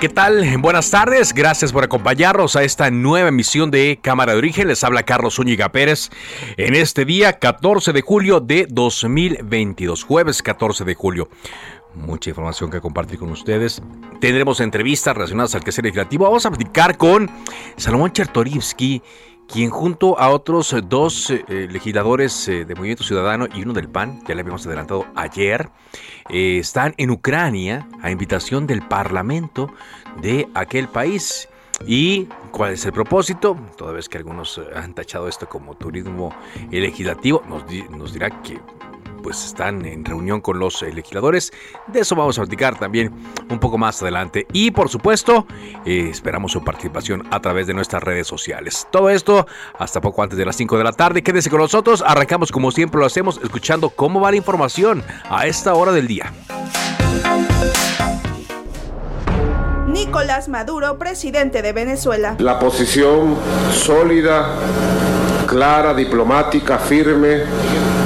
¿Qué tal? Buenas tardes, gracias por acompañarnos a esta nueva emisión de Cámara de Origen. Les habla Carlos Zúñiga Pérez en este día 14 de julio de 2022, jueves 14 de julio. Mucha información que compartir con ustedes. Tendremos entrevistas relacionadas al quehacer legislativo. Vamos a platicar con Salomón Chertorivsky, quien junto a otros dos eh, legisladores eh, de Movimiento Ciudadano y uno del PAN, ya le habíamos adelantado ayer, eh, están en Ucrania a invitación del Parlamento de aquel país. ¿Y cuál es el propósito? Toda vez que algunos han tachado esto como turismo legislativo, nos, nos dirá que pues están en reunión con los legisladores. De eso vamos a platicar también un poco más adelante. Y por supuesto, eh, esperamos su participación a través de nuestras redes sociales. Todo esto hasta poco antes de las 5 de la tarde. Quédese con nosotros. Arrancamos como siempre lo hacemos, escuchando cómo va la información a esta hora del día. Nicolás Maduro, presidente de Venezuela. La posición sólida, clara, diplomática, firme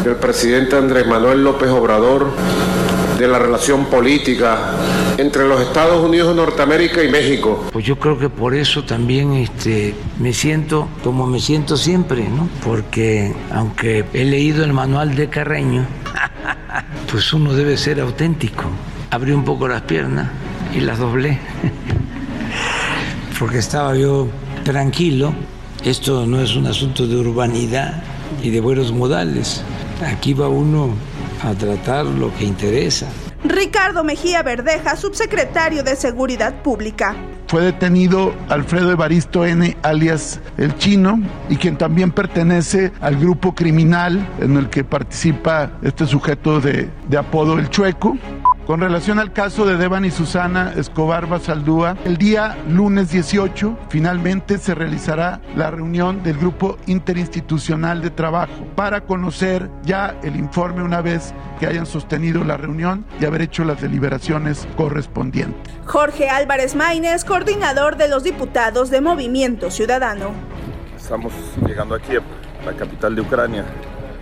del presidente Andrés Manuel López Obrador de la relación política entre los Estados Unidos de Norteamérica y México. Pues yo creo que por eso también este, me siento como me siento siempre, ¿no? Porque aunque he leído el manual de Carreño, pues uno debe ser auténtico. Abrí un poco las piernas y las doblé, porque estaba yo tranquilo. Esto no es un asunto de urbanidad y de buenos modales. Aquí va uno a tratar lo que interesa. Ricardo Mejía Verdeja, subsecretario de Seguridad Pública. Fue detenido Alfredo Evaristo N., alias El Chino, y quien también pertenece al grupo criminal en el que participa este sujeto de, de apodo El Chueco. Con relación al caso de Devan y Susana Escobar Basaldúa, el día lunes 18 finalmente se realizará la reunión del Grupo Interinstitucional de Trabajo para conocer ya el informe una vez que hayan sostenido la reunión y haber hecho las deliberaciones correspondientes. Jorge Álvarez Maínez, coordinador de los diputados de Movimiento Ciudadano. Estamos llegando a la capital de Ucrania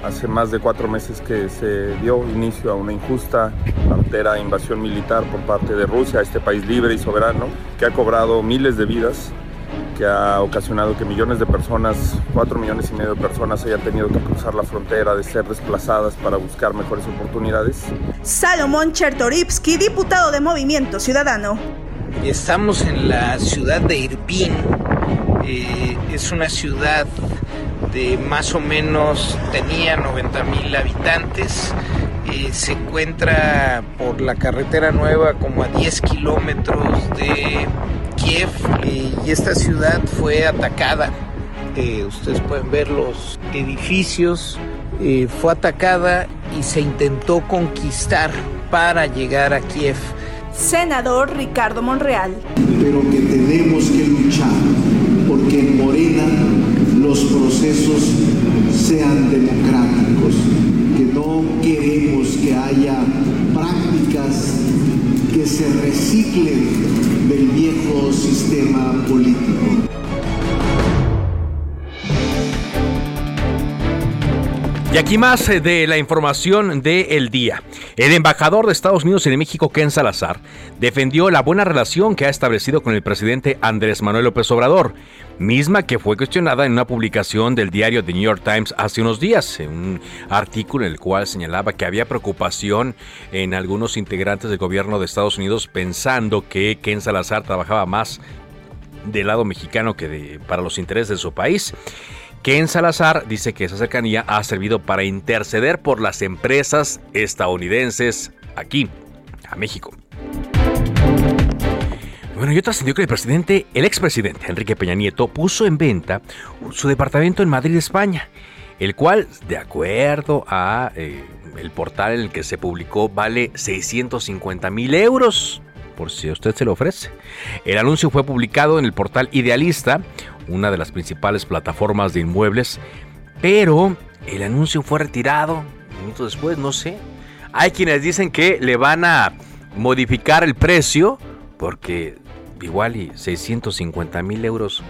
hace más de cuatro meses que se dio inicio a una injusta, artera invasión militar por parte de Rusia a este país libre y soberano, que ha cobrado miles de vidas, que ha ocasionado que millones de personas, cuatro millones y medio de personas, hayan tenido que cruzar la frontera, de ser desplazadas para buscar mejores oportunidades. Salomón Chertorivsky, diputado de Movimiento Ciudadano. Estamos en la ciudad de Irpin. Eh, es una ciudad de más o menos tenía 90 mil habitantes. Eh, se encuentra por la carretera nueva como a 10 kilómetros de Kiev eh, y esta ciudad fue atacada. Eh, ustedes pueden ver los edificios. fue atacada y se intentó conquistar para llegar a Kiev. Senador Ricardo Monreal. Pero que tenemos que luchar porque en Morena los procesos sean democráticos, que no queremos que haya prácticas que se reciclen del viejo sistema político. Y aquí más eh, de la información del día. El embajador de Estados Unidos en México, Ken Salazar, defendió la buena relación que ha establecido con el presidente Andrés Manuel López Obrador, misma que fue cuestionada en una publicación del diario The New York Times hace unos días, en un artículo en el cual señalaba que había preocupación en algunos integrantes del gobierno de Estados Unidos pensando que Ken Salazar trabajaba más del lado mexicano que de, para los intereses de su país. Ken Salazar dice que esa cercanía ha servido para interceder por las empresas estadounidenses aquí, a México. Bueno, yo trascendió que el presidente, el expresidente Enrique Peña Nieto, puso en venta su departamento en Madrid, España, el cual, de acuerdo a eh, el portal en el que se publicó, vale 650 mil euros por si a usted se lo ofrece. El anuncio fue publicado en el portal Idealista, una de las principales plataformas de inmuebles, pero el anuncio fue retirado minutos después, no sé. Hay quienes dicen que le van a modificar el precio porque igual y 650 mil euros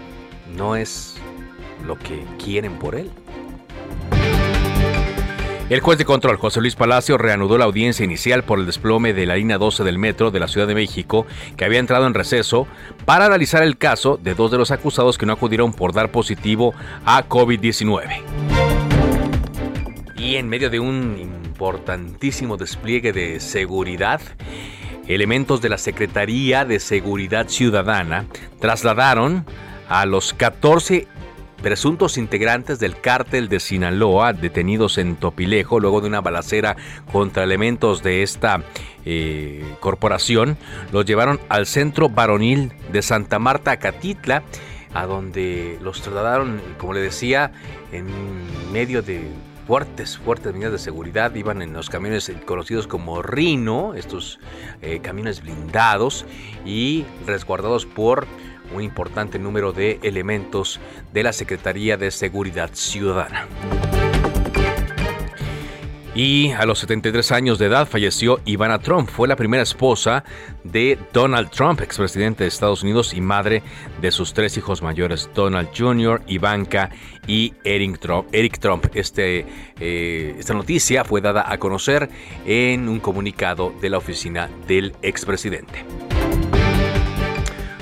no es lo que quieren por él. El juez de control, José Luis Palacio, reanudó la audiencia inicial por el desplome de la línea 12 del metro de la Ciudad de México, que había entrado en receso, para analizar el caso de dos de los acusados que no acudieron por dar positivo a COVID-19. Y en medio de un importantísimo despliegue de seguridad, elementos de la Secretaría de Seguridad Ciudadana trasladaron a los 14 presuntos integrantes del cártel de Sinaloa detenidos en Topilejo luego de una balacera contra elementos de esta eh, corporación, los llevaron al centro varonil de Santa Marta, Catitla, a donde los trasladaron, como le decía, en medio de fuertes, fuertes medidas de seguridad. Iban en los camiones conocidos como Rino, estos eh, camiones blindados y resguardados por un importante número de elementos de la Secretaría de Seguridad Ciudadana. Y a los 73 años de edad falleció Ivana Trump. Fue la primera esposa de Donald Trump, expresidente de Estados Unidos y madre de sus tres hijos mayores, Donald Jr., Ivanka y Eric Trump. Este, eh, esta noticia fue dada a conocer en un comunicado de la oficina del expresidente.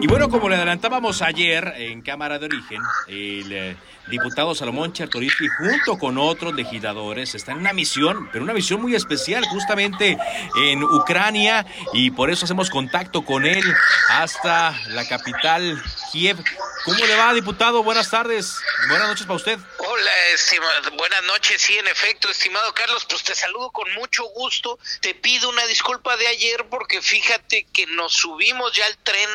Y bueno, como le adelantábamos ayer en Cámara de Origen, el eh, diputado Salomón Chertorivsky junto con otros legisladores está en una misión, pero una misión muy especial justamente en Ucrania y por eso hacemos contacto con él hasta la capital Kiev. ¿Cómo le va, diputado? Buenas tardes. Buenas noches para usted. Hola. Buenas noches. Sí, en efecto, estimado Carlos, pues te saludo con mucho gusto. Te pido una disculpa de ayer porque fíjate que nos subimos ya al tren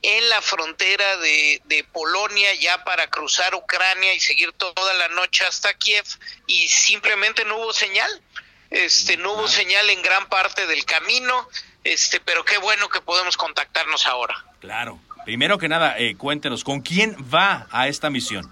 en la frontera de, de, Polonia ya para cruzar Ucrania y seguir toda la noche hasta Kiev y simplemente no hubo señal. Este, no hubo señal en gran parte del camino, este, pero qué bueno que podemos contactarnos ahora. Claro. Primero que nada, eh, cuéntenos, ¿con quién va a esta misión?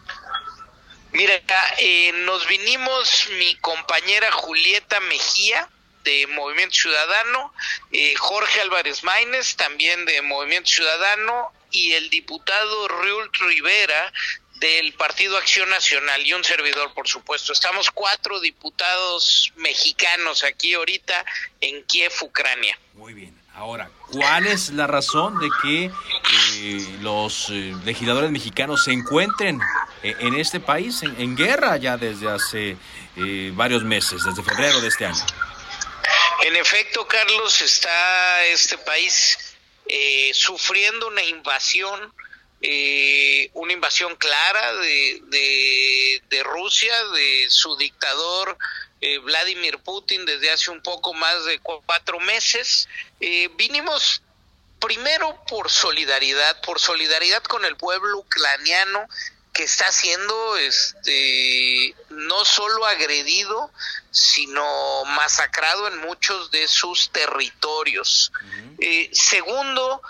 Mira, eh, nos vinimos mi compañera Julieta Mejía de Movimiento Ciudadano, eh, Jorge Álvarez Maínez también de Movimiento Ciudadano y el diputado Riul Rivera del Partido Acción Nacional y un servidor, por supuesto. Estamos cuatro diputados mexicanos aquí ahorita en Kiev, Ucrania. Muy bien. Ahora, ¿cuál es la razón de que eh, los eh, legisladores mexicanos se encuentren eh, en este país en, guerra ya desde hace varios meses, desde febrero de este año? En efecto, Carlos, está este país sufriendo una invasión, una invasión clara de, de Rusia, de su dictador eh, Vladimir Putin desde hace un poco más de cuatro meses. Eh, vinimos primero por solidaridad, por solidaridad con el pueblo ucraniano que está siendo este no solo agredido sino masacrado en muchos de sus territorios eh, segundo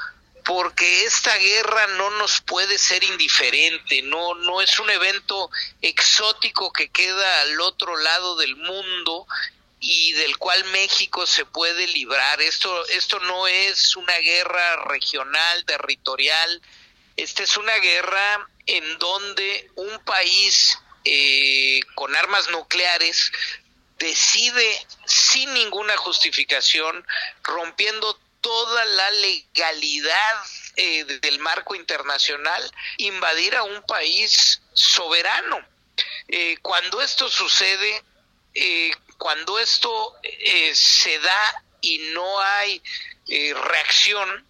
porque esta guerra no nos puede ser indiferente, no, no es un evento exótico que queda al otro lado del mundo y del cual México se puede librar. Esto, esto no es una guerra regional, territorial, esta es una guerra en donde un país eh, con armas nucleares decide sin ninguna justificación, rompiendo toda la legalidad eh, del marco internacional, invadir a un país soberano. Eh, cuando esto sucede, eh, cuando esto se da y no hay reacción,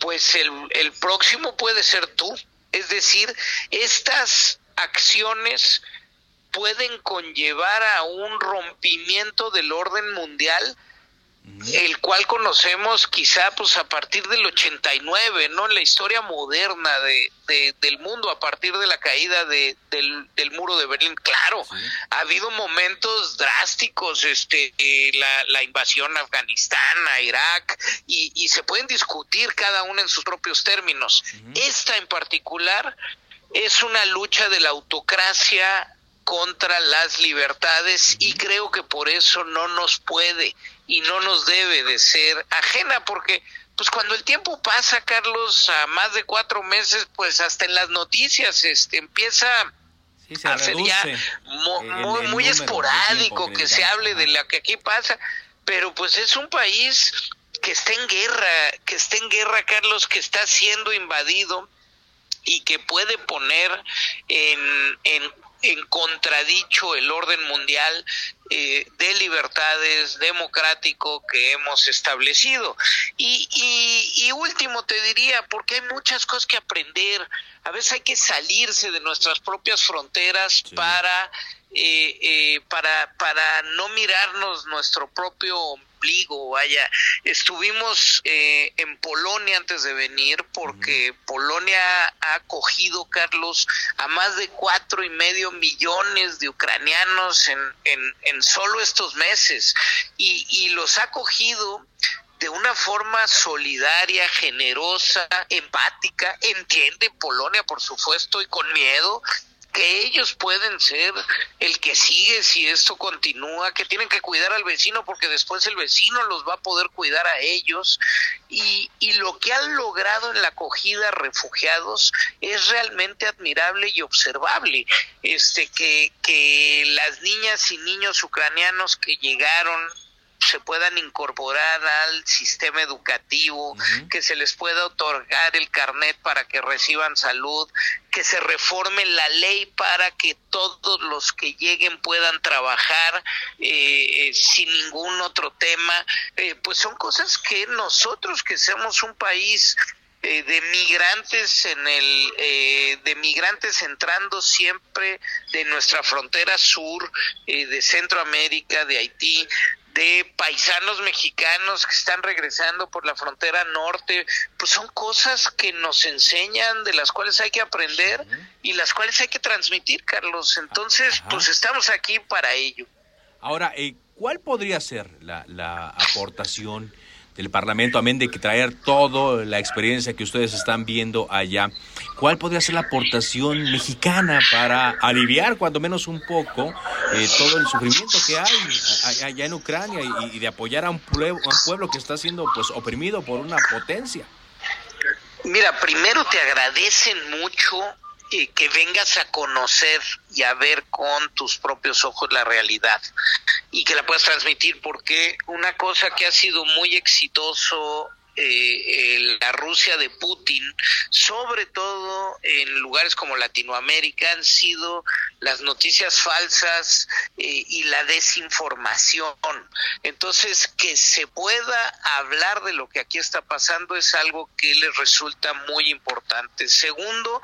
pues el, el próximo puede ser tú. Es decir, estas acciones pueden conllevar a un rompimiento del orden mundial el cual conocemos quizá pues a partir del 89, ¿no? En la historia moderna de, del mundo, a partir de la caída de, del, muro de Berlín. Claro, ha habido momentos drásticos, este, eh, la, la, invasión a Afganistán, a Irak, y, y, se pueden discutir cada uno en sus propios términos. Esta en particular es una lucha de la autocracia contra las libertades y creo que por eso no nos puede y no nos debe de ser ajena porque pues cuando el tiempo pasa Carlos a más de cuatro meses pues hasta en las noticias este empieza a ser ya muy, muy esporádico que, se hable de lo que aquí pasa pero pues es un país que está en guerra que está en guerra Carlos que está siendo invadido y que puede poner en, en en contradicho el orden mundial eh, de libertades democrático que hemos establecido. Y, y, último te diría, porque hay muchas cosas que aprender, a veces hay que salirse de nuestras propias fronteras para, eh, eh, para, para no mirarnos nuestro propio vaya, estuvimos eh, en Polonia antes de venir porque Polonia ha acogido, Carlos, a más de cuatro y medio millones de ucranianos en, en, en solo estos meses. Y, y los ha acogido de una forma solidaria, generosa, empática, entiende Polonia, por supuesto, y con miedo, que ellos pueden ser el que sigue si esto continúa, que tienen que cuidar al vecino porque después el vecino los va a poder cuidar a ellos y, y lo que han logrado en la acogida a refugiados es realmente admirable y observable. Este que, que las niñas y niños ucranianos que llegaron se puedan incorporar al sistema educativo, que se les pueda otorgar el carnet para que reciban salud, que se reforme la ley para que todos los que lleguen puedan trabajar eh, eh, sin ningún otro tema, eh, pues son cosas que nosotros que seamos un país de migrantes en el de migrantes entrando siempre de nuestra frontera sur de Centroamérica de Haití de paisanos mexicanos que están regresando por la frontera norte, pues son cosas que nos enseñan, de las cuales hay que aprender y las cuales hay que transmitir, Carlos. Entonces, pues estamos aquí para ello. Ahora, eh, ¿cuál podría ser la, la aportación del Parlamento, amén de que traer toda la experiencia que ustedes están viendo allá, ¿cuál podría ser la aportación mexicana para aliviar cuando menos un poco eh, todo el sufrimiento que hay allá en Ucrania y, de apoyar a un, pueblo, a un pueblo que está siendo pues oprimido por una potencia? Mira, primero te agradecen mucho que vengas a conocer y a ver con tus propios ojos la realidad y que la puedas transmitir, porque una cosa que ha sido muy exitoso eh, la Rusia de Putin, sobre todo en lugares como Latinoamérica, han sido las noticias falsas eh, y la desinformación. Entonces, que se pueda hablar de lo que aquí está pasando es algo que les resulta muy importante. Segundo,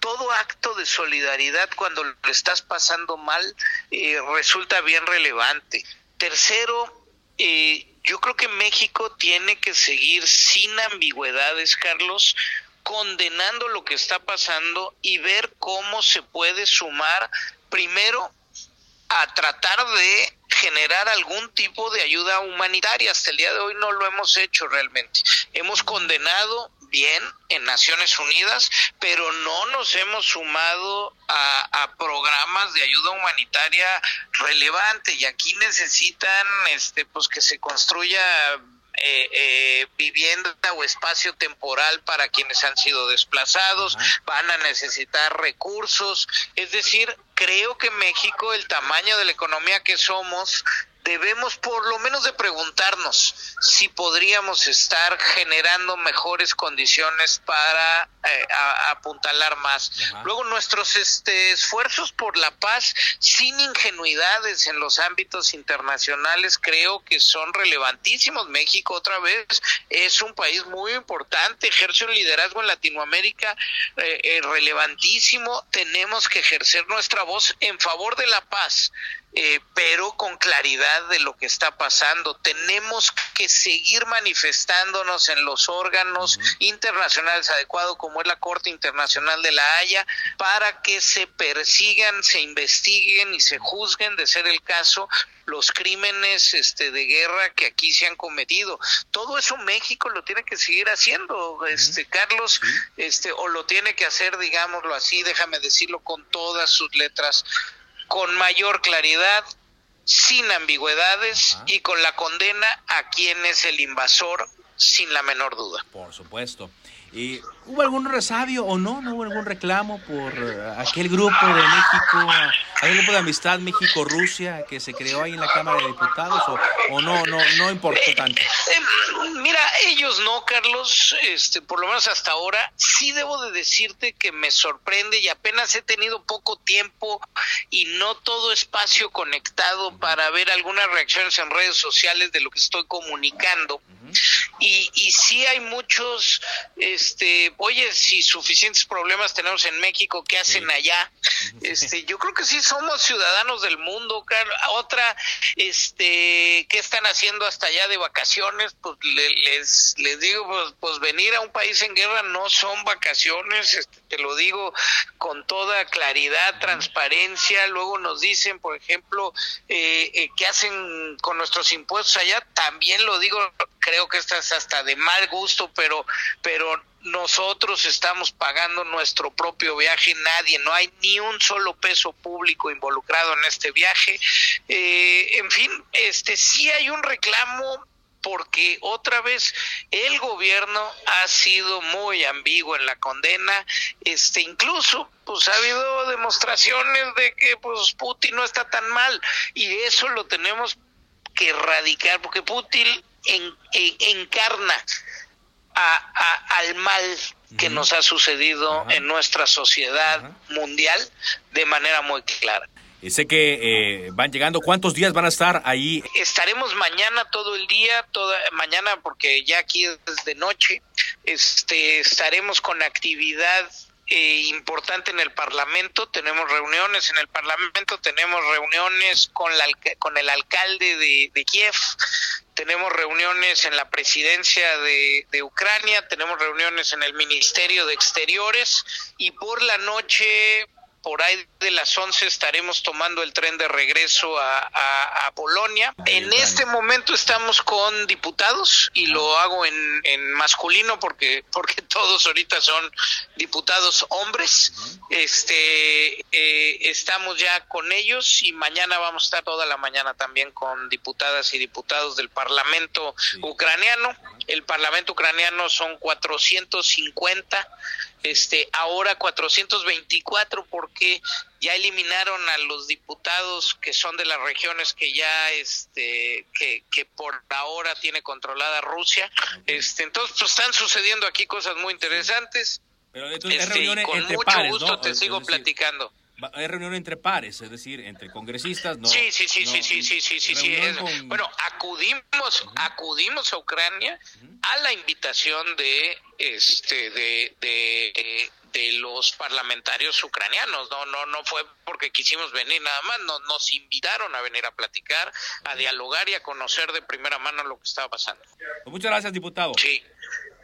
todo acto de solidaridad cuando lo estás pasando mal eh, resulta bien relevante. Tercero, eh, yo creo que México tiene que seguir sin ambigüedades, Carlos, condenando lo que está pasando y ver cómo se puede sumar primero a tratar de generar algún tipo de ayuda humanitaria. Hasta el día de hoy no lo hemos hecho realmente. Hemos condenado bien en Naciones Unidas, pero no nos hemos sumado a, a, programas de ayuda humanitaria relevante. Y aquí necesitan este pues que se construya eh, eh, vivienda o espacio temporal para quienes han sido desplazados, van a necesitar recursos, es decir, creo que México, el tamaño de la economía que somos, debemos por lo menos de preguntarnos si podríamos estar generando mejores condiciones para eh, apuntalar más. Luego nuestros este, esfuerzos por la paz sin ingenuidades en los ámbitos internacionales creo que son relevantísimos. México otra vez es un país muy importante, ejerce un liderazgo en Latinoamérica eh, eh, relevantísimo. Tenemos que ejercer nuestra voz en favor de la paz eh, pero con claridad de lo que está pasando. Tenemos que seguir manifestándonos en los órganos internacionales adecuados, como es la Corte Internacional de la Haya, para que se persigan, se investiguen y se juzguen, de ser el caso, los crímenes este de guerra que aquí se han cometido. Todo eso México lo tiene que seguir haciendo, este Carlos, este o lo tiene que hacer, digámoslo así, déjame decirlo con todas sus letras con mayor claridad, sin ambigüedades y con la condena a quien es el invasor, sin la menor duda. Por supuesto. ¿Y hubo algún resabio o no? ¿No hubo algún reclamo por eh, aquel grupo de México, aquel grupo de amistad México-Rusia que se creó ahí en la Cámara de Diputados o, o no, no, no importó tanto? Eh, mira, ellos no, Carlos, este, por lo menos hasta ahora, sí debo de decirte que me sorprende y apenas he tenido poco tiempo y no todo espacio conectado para ver algunas reacciones en redes sociales de lo que estoy comunicando. Y, y sí hay muchos, este, oye, si suficientes problemas tenemos en México, ¿qué hacen allá? Este, yo creo que sí somos ciudadanos del mundo, Otra, este, ¿qué están haciendo hasta allá de vacaciones? Pues les, les digo, pues, pues, venir a un país en guerra no son vacaciones, este, te lo digo con toda claridad, transparencia. Luego nos dicen, por ejemplo, eh, eh, ¿qué hacen con nuestros impuestos allá? También lo digo, creo que esta es hasta de mal gusto, pero, pero nosotros estamos pagando nuestro propio viaje, nadie, no hay ni un solo peso público involucrado en este viaje. Eh, en fin, este sí hay un reclamo porque otra vez el gobierno ha sido muy ambiguo en la condena, este incluso pues ha habido demostraciones de que pues Putin no está tan mal y eso lo tenemos que erradicar porque Putin encarna al mal que nos ha sucedido en nuestra sociedad mundial de manera muy clara. Sé que eh, van llegando. ¿Cuántos días van a estar ahí? Estaremos mañana todo el día, toda mañana porque ya aquí es de noche. Este estaremos con actividad eh, importante en el Parlamento, tenemos reuniones en el Parlamento, tenemos reuniones con, la, con el alcalde de, de Kiev, tenemos reuniones en la presidencia de, Ucrania, tenemos reuniones en el Ministerio de Exteriores y por la noche por ahí de las 11 estaremos tomando el tren de regreso a, Polonia. En este momento estamos con diputados y lo hago en, en, masculino porque, porque todos ahorita son diputados hombres. Este, eh, estamos ya con ellos y mañana vamos a estar toda la mañana también con diputadas y diputados del Parlamento ucraniano. El Parlamento ucraniano son 450 este ahora 424 porque ya eliminaron a los diputados que son de las regiones que ya este que, que por ahora tiene controlada Rusia. Este entonces pues, están sucediendo aquí cosas muy interesantes. Pero este, con mucho gusto te sigo platicando hay reunión entre pares, es decir, entre congresistas. No, sí, sí, sí, sí, sí, sí, sí, sí, sí. Bueno, acudimos, acudimos a Ucrania a la invitación de este de, de, de, los parlamentarios ucranianos. No, no, no fue porque quisimos venir nada más. Nos, nos invitaron a venir a platicar, a dialogar y a conocer de primera mano lo que estaba pasando. Pues muchas gracias, diputado. Sí.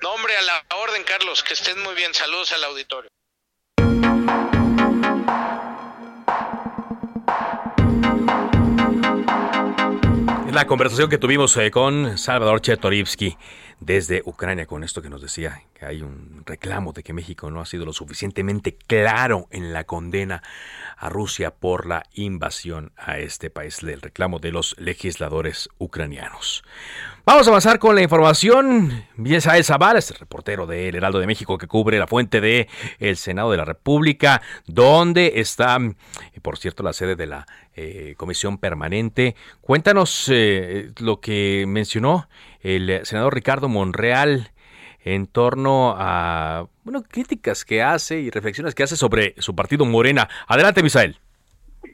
Nombre a la orden, Carlos. Que estén muy bien. Saludos al auditorio. La conversación que tuvimos eh, con Salvador Chetorivsky desde Ucrania con esto que nos decía que hay un reclamo de que México no ha sido lo suficientemente claro en la condena a Rusia por la invasión a este país, el reclamo de los legisladores ucranianos. Vamos a avanzar con la información. Misael Zavala, es el reportero del Heraldo de México que cubre la fuente de el Senado de la República, donde está, por cierto, la sede de la eh, Comisión Permanente. Cuéntanos eh, lo que mencionó el senador Ricardo Monreal en torno a bueno, críticas que hace y reflexiones que hace sobre su partido Morena. Adelante, Misael.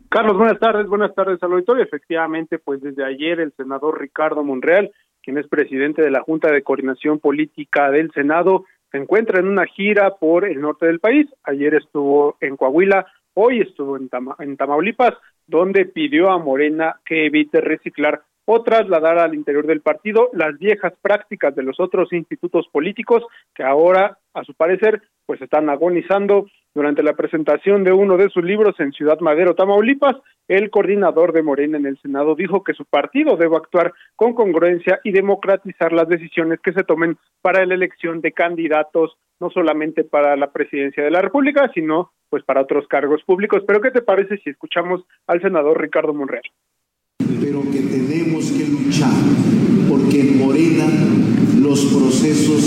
Carlos, buenas tardes, buenas tardes al auditorio. Efectivamente, pues desde ayer el senador Ricardo Monreal, quien es presidente de la Junta de Coordinación Política del Senado, se encuentra en una gira por el norte del país. Ayer estuvo en Coahuila, hoy estuvo en, en Tamaulipas, donde pidió a Morena que evite reciclar o trasladar al interior del partido las viejas prácticas de los otros institutos políticos que ahora, a su parecer, pues están agonizando. Durante la presentación de uno de sus libros en Ciudad Madero, Tamaulipas, el coordinador de Morena en el Senado dijo que su partido debe actuar con congruencia y democratizar las decisiones que se tomen para la elección de candidatos, no solamente para la presidencia de la República, sino pues para otros cargos públicos. Pero ¿qué te parece si escuchamos al senador Ricardo Monreal? pero que tenemos que luchar porque en Morena los procesos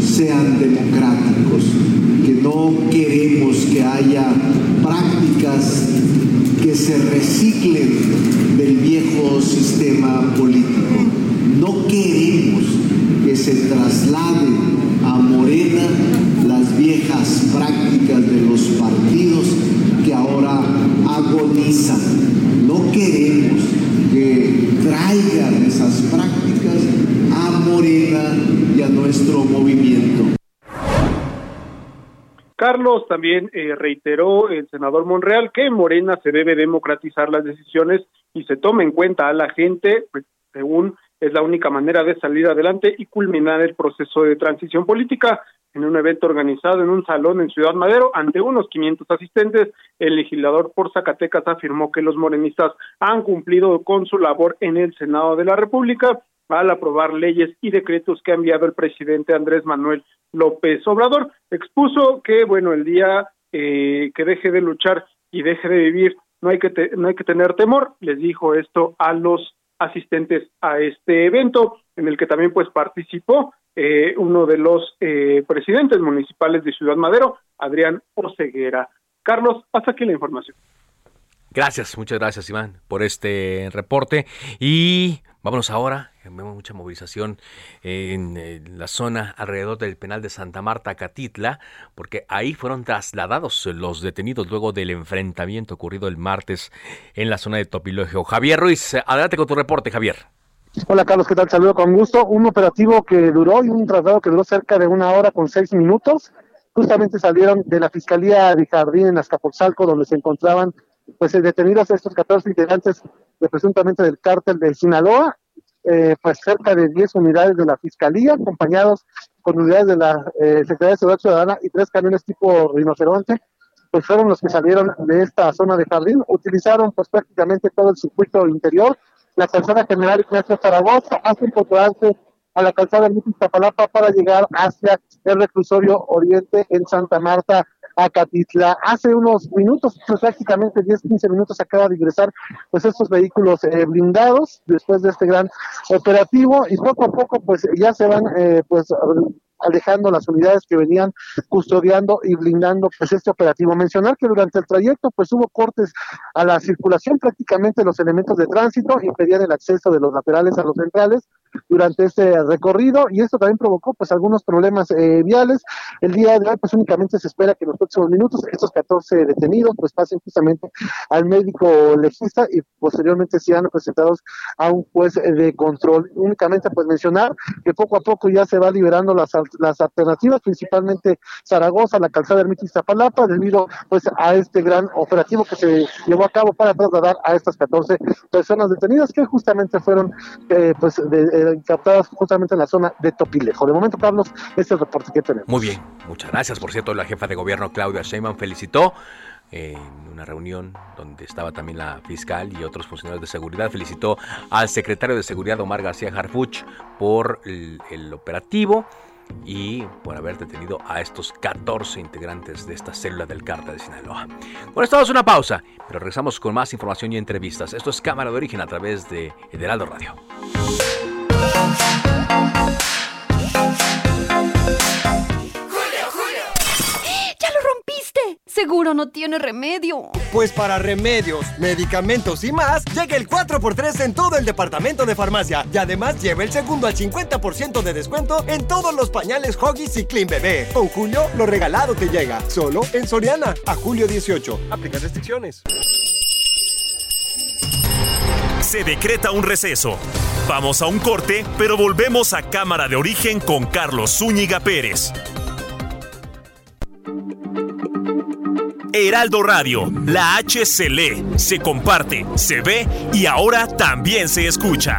sean democráticos, que no queremos que haya prácticas que se reciclen del viejo sistema político. No queremos que se traslade a Morena las viejas prácticas de los partidos que ahora agonizan. No queremos que traigan esas prácticas a Morena y a nuestro movimiento. Carlos también eh, reiteró el senador Monreal que en Morena se debe democratizar las decisiones y se tome en cuenta a la gente, pues, según es la única manera de salir adelante y culminar el proceso de transición política. En un evento organizado en un salón en Ciudad Madero, ante unos 500 asistentes, el legislador por Zacatecas afirmó que los morenistas han cumplido con su labor en el Senado de la República al aprobar leyes y decretos que ha enviado el presidente Andrés Manuel López Obrador. Expuso que, bueno, el día eh, que deje de luchar y deje de vivir, no hay que, no hay que tener temor, les dijo esto a los asistentes a este evento, en el que también pues participó eh, uno de los eh, presidentes municipales de Ciudad Madero, Adrián Oseguera. Carlos, hasta aquí la información. Gracias, muchas gracias Iván por este reporte y vámonos ahora, vemos mucha movilización en la zona alrededor del penal de Santa Marta, Catitla, porque ahí fueron trasladados los detenidos luego del enfrentamiento ocurrido el martes en la zona de Topilogio. Javier Ruiz, adelante con tu reporte, Javier. Hola Carlos, ¿qué tal? Saludo con gusto. Un operativo que duró y un traslado que duró cerca de una hora con seis minutos. Justamente salieron de la Fiscalía de Jardín en Azcapotzalco, donde se encontraban pues detenidos estos 14 integrantes de presuntamente del cártel de Sinaloa, eh, pues cerca de 10 unidades de la Fiscalía, acompañados con unidades de la eh, Secretaría de Seguridad Ciudadana y tres camiones tipo rinoceronte, pues fueron los que salieron de esta zona de jardín, utilizaron pues prácticamente todo el circuito interior, la calzada general Ignacio Zaragoza, hasta incorporarse a la calzada de Tapalapa para llegar hacia el reclusorio oriente en Santa Marta, Acatitla. Hace unos minutos, pues prácticamente 10, 15 minutos, acaba de ingresar pues estos vehículos eh, blindados después de este gran operativo y poco a poco pues ya se van eh, pues alejando las unidades que venían custodiando y blindando pues este operativo. Mencionar que durante el trayecto pues hubo cortes a la circulación, prácticamente los elementos de tránsito impedían el acceso de los laterales a los centrales durante este recorrido y esto también provocó pues algunos problemas eh, viales. El día de hoy pues únicamente se espera que en los próximos minutos estos 14 detenidos pues pasen justamente al médico legista y posteriormente sean presentados a un juez de control. Únicamente pues mencionar que poco a poco ya se va liberando las, las alternativas, principalmente Zaragoza, la calzada Ermita Zapalapa, debido pues a este gran operativo que se llevó a cabo para trasladar a estas 14 personas detenidas que justamente fueron eh, pues de, eh, captadas justamente en la zona de Topilejo. De momento, Carlos, este es el reporte que tenemos. Muy bien, muchas gracias. Por cierto, la jefa de gobierno Claudia Sheinbaum felicitó en una reunión donde estaba también la fiscal y otros funcionarios de seguridad, felicitó al secretario de Seguridad Omar García Harfuch por el, operativo y por haber detenido a estos 14 integrantes de esta célula del Carta de Sinaloa. Bueno, estamos una pausa, pero regresamos con más información y entrevistas. Esto es Cámara de Origen a través de Heraldo Radio. ¡Ya lo rompiste! Seguro no tiene remedio. Pues para remedios, medicamentos y más, llega el 4x3 en todo el departamento de farmacia. Y además lleva el segundo al 50% de descuento en todos los pañales Huggies y Clean Bebé. Con Julio, lo regalado te llega. Solo en Soriana. A julio 18. Aplica restricciones. Se decreta un receso. Vamos a un corte, pero volvemos a Cámara de Origen con Carlos Zúñiga Pérez. Heraldo Radio, la H se lee, se comparte, se ve y ahora también se escucha.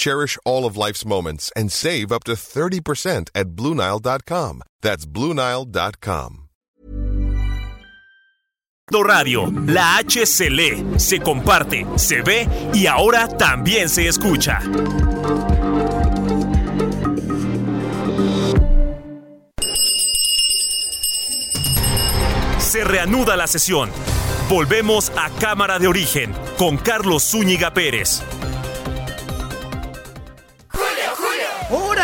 Cherish all of life's moments and save up to 30% at BlueNile.com. That's BlueNile.com. Radio, la H se lee, se comparte, se ve y ahora también se escucha. Se reanuda la sesión. Volvemos a Cámara de Origen con Carlos Zúñiga Pérez.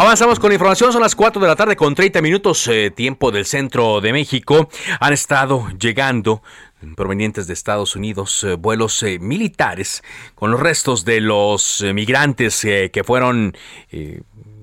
Avanzamos con información, son las 4 de la tarde con 30 minutos, eh, tiempo del centro de México. Han estado llegando provenientes de Estados Unidos, eh, vuelos eh, militares con los restos de los eh, migrantes que fueron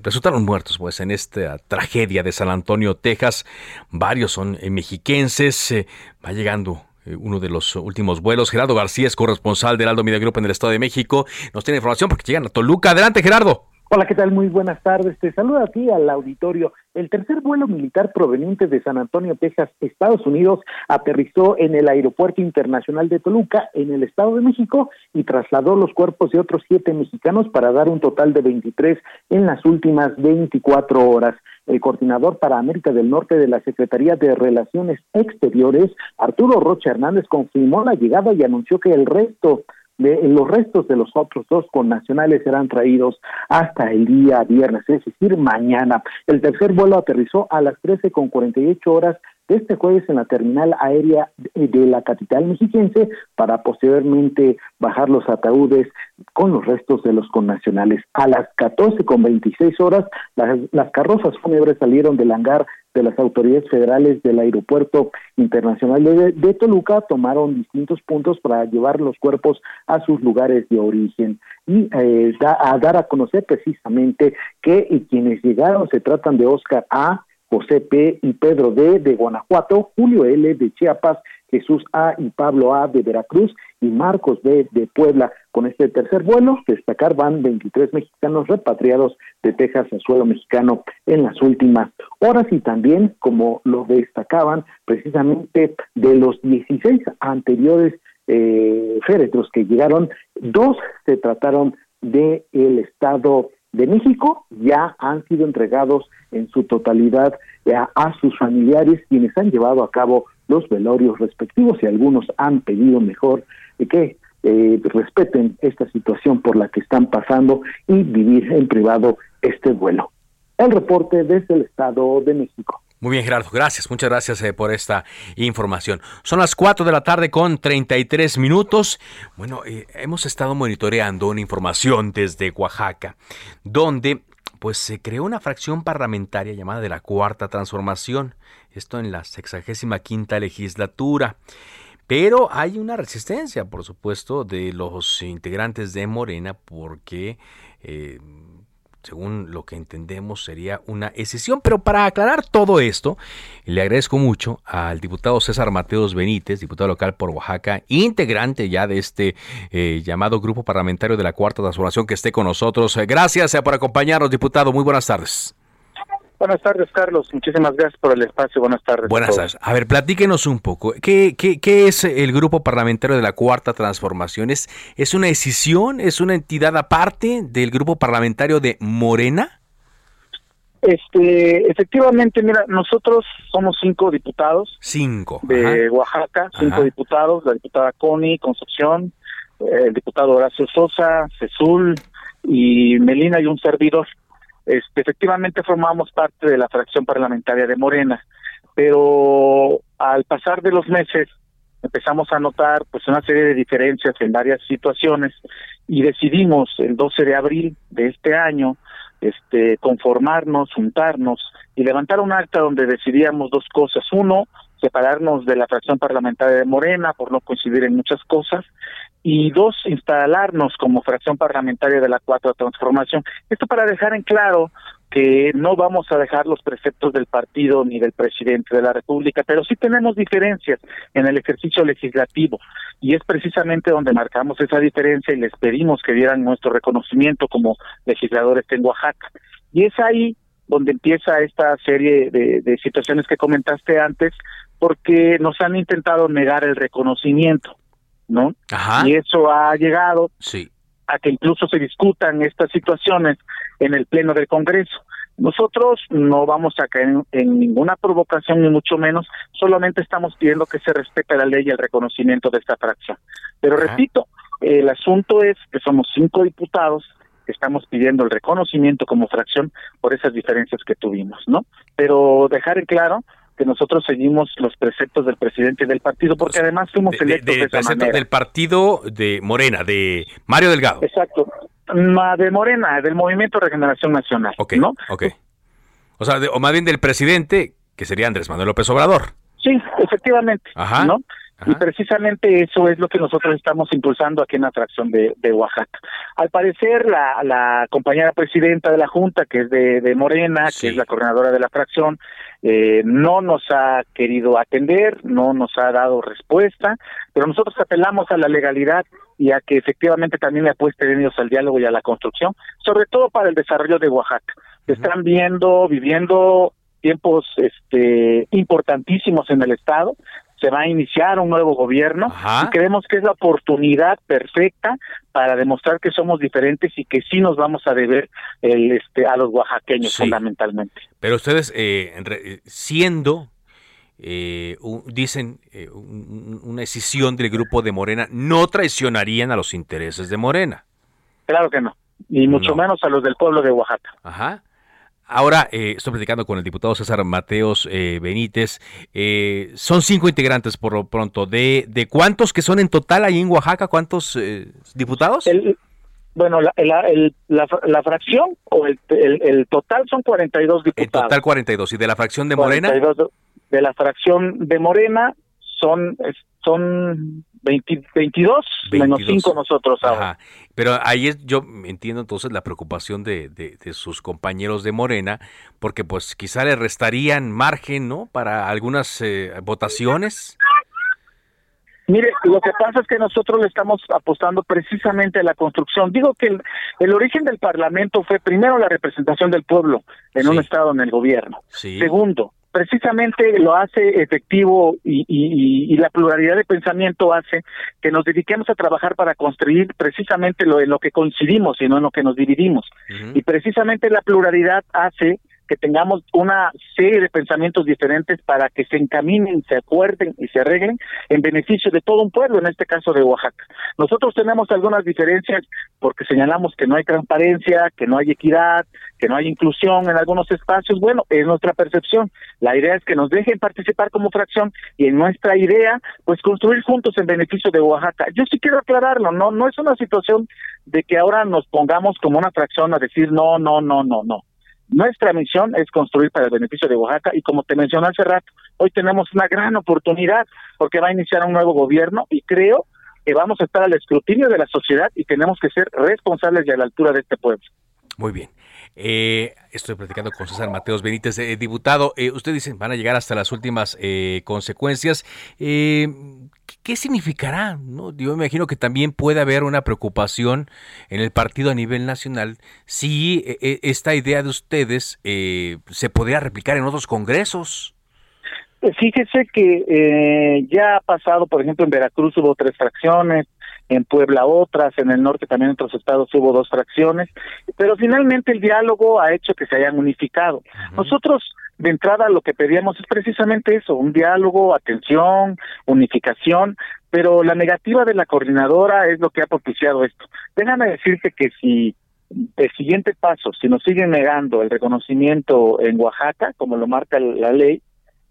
resultaron muertos pues en esta tragedia de San Antonio, Texas. Varios son mexiquenses. va llegando uno de los últimos vuelos. Gerardo García es corresponsal del Aldo Media Group en el Estado de México. Nos tiene información porque llegan a Toluca. Adelante, Gerardo. Hola, ¿qué tal? Muy buenas tardes. Te saludo aquí al auditorio. El tercer vuelo militar proveniente de San Antonio, Texas, Estados Unidos, aterrizó en el Aeropuerto Internacional de Toluca, en el Estado de México, y trasladó los cuerpos de otros siete mexicanos para dar un total de 23 en las últimas 24 horas. El coordinador para América del Norte de la Secretaría de Relaciones Exteriores, Arturo Rocha Hernández, confirmó la llegada y anunció que el resto de los restos de los otros dos connacionales serán traídos hasta el día viernes, es decir, mañana. El tercer vuelo aterrizó a las 13 con 48 horas este jueves en la terminal aérea de la capital mexiquense para posteriormente bajar los ataúdes con los restos de los connacionales. A las 14 con 26 horas, las, las carrozas fúnebres salieron del hangar de las autoridades federales del Aeropuerto Internacional de, Toluca tomaron distintos puntos para llevar los cuerpos a sus lugares de origen y eh, a dar a conocer precisamente que quienes llegaron se tratan de Oscar A, José P. y Pedro D. de Guanajuato, Julio L. de Chiapas, Jesús A. y Pablo A. de Veracruz y Marcos B. de Puebla. Con este tercer vuelo, destacar van 23 mexicanos repatriados de Texas a suelo mexicano en las últimas horas y también, como lo destacaban, precisamente de los 16 anteriores eh, féretros que llegaron, dos se trataron del el estado de México, ya han sido entregados en su totalidad a, a sus familiares quienes han llevado a cabo los velorios respectivos y algunos han pedido mejor que eh, respeten esta situación por la que están pasando y vivir en privado este vuelo. El reporte desde el Estado de México. Muy bien, Gerardo. Gracias. Muchas gracias eh, por esta información. Son las 4 de la tarde con 33 minutos. Bueno, eh, hemos estado monitoreando una información desde Oaxaca, donde pues se creó una fracción parlamentaria llamada de la Cuarta Transformación. Esto en la 65 quinta legislatura. Pero hay una resistencia, por supuesto, de los integrantes de Morena porque eh, según lo que entendemos, sería una excesión. Pero para aclarar todo esto, le agradezco mucho al diputado César Mateos Benítez, diputado local por Oaxaca, integrante ya de este eh, llamado grupo parlamentario de la Cuarta Transformación, que esté con nosotros. Gracias por acompañarnos, diputado. Muy buenas tardes. Buenas tardes, Carlos. Muchísimas gracias por el espacio. Buenas tardes. Buenas tardes. A ver, platíquenos un poco. ¿Qué, qué, qué es el Grupo Parlamentario de la Cuarta Transformación? ¿Es, ¿Es una decisión? ¿Es una entidad aparte del Grupo Parlamentario de Morena? Este, efectivamente, mira, nosotros somos cinco diputados. Cinco. De Oaxaca, cinco diputados, la diputada Connie Concepción, el diputado Horacio Sosa, Cezul y Melina y un servidor. Este, efectivamente formamos parte de la fracción parlamentaria de Morena, pero al pasar de los meses empezamos a notar pues una serie de diferencias en varias situaciones y decidimos el 12 de abril de este año este conformarnos, juntarnos y levantar un acta donde decidíamos dos cosas. Uno, separarnos de la fracción parlamentaria de Morena por no coincidir en muchas cosas y dos, instalarnos como fracción parlamentaria de la Cuarta Transformación. Esto para dejar en claro que no vamos a dejar los preceptos del partido ni del presidente de la República, pero sí tenemos diferencias en el ejercicio legislativo y es precisamente donde marcamos esa diferencia y les pedimos que dieran nuestro reconocimiento como legisladores en Oaxaca. Y es ahí donde empieza esta serie de, de situaciones que comentaste antes, porque nos han intentado negar el reconocimiento, ¿no? Y eso ha llegado a que incluso se discutan estas situaciones en el Pleno del Congreso. Nosotros no vamos a caer en, ninguna provocación, ni mucho menos, solamente estamos pidiendo que se respete la ley y el reconocimiento de esta fracción. Pero repito, el asunto es que somos cinco diputados que estamos pidiendo el reconocimiento como fracción por esas diferencias que tuvimos, ¿no? Pero dejar en claro que nosotros seguimos los preceptos del presidente del partido, porque además fuimos electos de, esa manera. del partido de Morena, de Mario Delgado. Exacto, de Morena, del Movimiento Regeneración Nacional, Ok, ¿no? ok. O sea, o más bien del presidente, que sería Andrés Manuel López Obrador. Sí, efectivamente, Ajá. ¿no? Y precisamente eso es lo que nosotros estamos impulsando aquí en la fracción de, de Oaxaca. Al parecer, la, la compañera presidenta de la Junta, que es de, de Morena, que es la coordinadora de la fracción, eh, no nos ha querido atender, no nos ha dado respuesta, pero nosotros apelamos a la legalidad y a que efectivamente también le apuesten ellos al diálogo y a la construcción, sobre todo para el desarrollo de Oaxaca. Están viendo, viviendo tiempos este importantísimos en el estado se va a iniciar un nuevo gobierno y creemos que es la oportunidad perfecta para demostrar que somos diferentes y que sí nos vamos a deber el, este, a los oaxaqueños Sí. fundamentalmente. Pero ustedes, eh, re- siendo, eh, un- dicen, eh, un- una decisión del grupo de Morena, no traicionarían a los intereses de Morena. Claro que no, ni mucho No. menos a los del pueblo de Oaxaca. Ajá. Ahora eh, estoy platicando con el diputado César Mateos eh, Benítez. Eh, son cinco integrantes por lo pronto. ¿De, ¿De cuántos que son en total ahí en Oaxaca? ¿Cuántos eh, diputados? El, bueno, la, la, el- la, la fracción o el, el, el total son 42 En diputados. total 42. ¿Y de la fracción de Morena? 42 de la fracción de Morena son son 20 22, menos 22. 5 nosotros ahora. Ajá. Pero ahí es, yo entiendo entonces la preocupación de, de- de sus compañeros de Morena, porque pues quizá le restarían margen, ¿no? Para algunas eh, votaciones. Mire, lo que pasa es que nosotros le estamos apostando precisamente a la construcción. Digo que el, el origen del Parlamento fue primero la representación del pueblo en un Estado en el gobierno. Sí. Segundo, precisamente lo hace efectivo y, y- y- la pluralidad de pensamiento hace que nos dediquemos a trabajar para construir precisamente lo en lo que coincidimos y no en lo que nos dividimos. Y precisamente la pluralidad hace que tengamos una serie de pensamientos diferentes para que se encaminen, se acuerden y se arreglen en beneficio de todo un pueblo, en este caso de Oaxaca. Nosotros tenemos algunas diferencias porque señalamos que no hay transparencia, que no hay equidad, que no hay inclusión en algunos espacios. Bueno, es nuestra percepción. La idea es que nos dejen participar como fracción y en nuestra idea, pues construir juntos en beneficio de Oaxaca. Yo sí quiero aclararlo, no, no es una situación de que ahora nos pongamos como una fracción a decir no, no, no, no, no. Nuestra misión es construir para el beneficio de Oaxaca y como te mencioné hace rato, hoy tenemos una gran oportunidad porque va a iniciar un nuevo gobierno y creo que vamos a estar al escrutinio de la sociedad y tenemos que ser responsables y a la altura de este pueblo. Muy bien. Eh, estoy platicando con César Mateos Benítez, eh, diputado. Eh, usted dice van a llegar hasta las últimas eh, consecuencias. Eh, ¿Qué significará? ¿no? Yo me imagino que también puede haber una preocupación en el partido a nivel nacional si esta idea de ustedes se podría replicar en otros congresos. Fíjese que ya ha pasado, por ejemplo, en Veracruz hubo tres fracciones, en Puebla otras, en el norte también en otros estados hubo dos fracciones, pero finalmente el diálogo ha hecho que se hayan unificado. Nosotros de entrada lo que pedíamos es precisamente eso, un diálogo, atención, unificación, pero la negativa de la coordinadora es lo que ha propiciado esto. Déjame decirte que si el siguiente paso, si nos siguen negando el reconocimiento en Oaxaca, como lo marca la ley,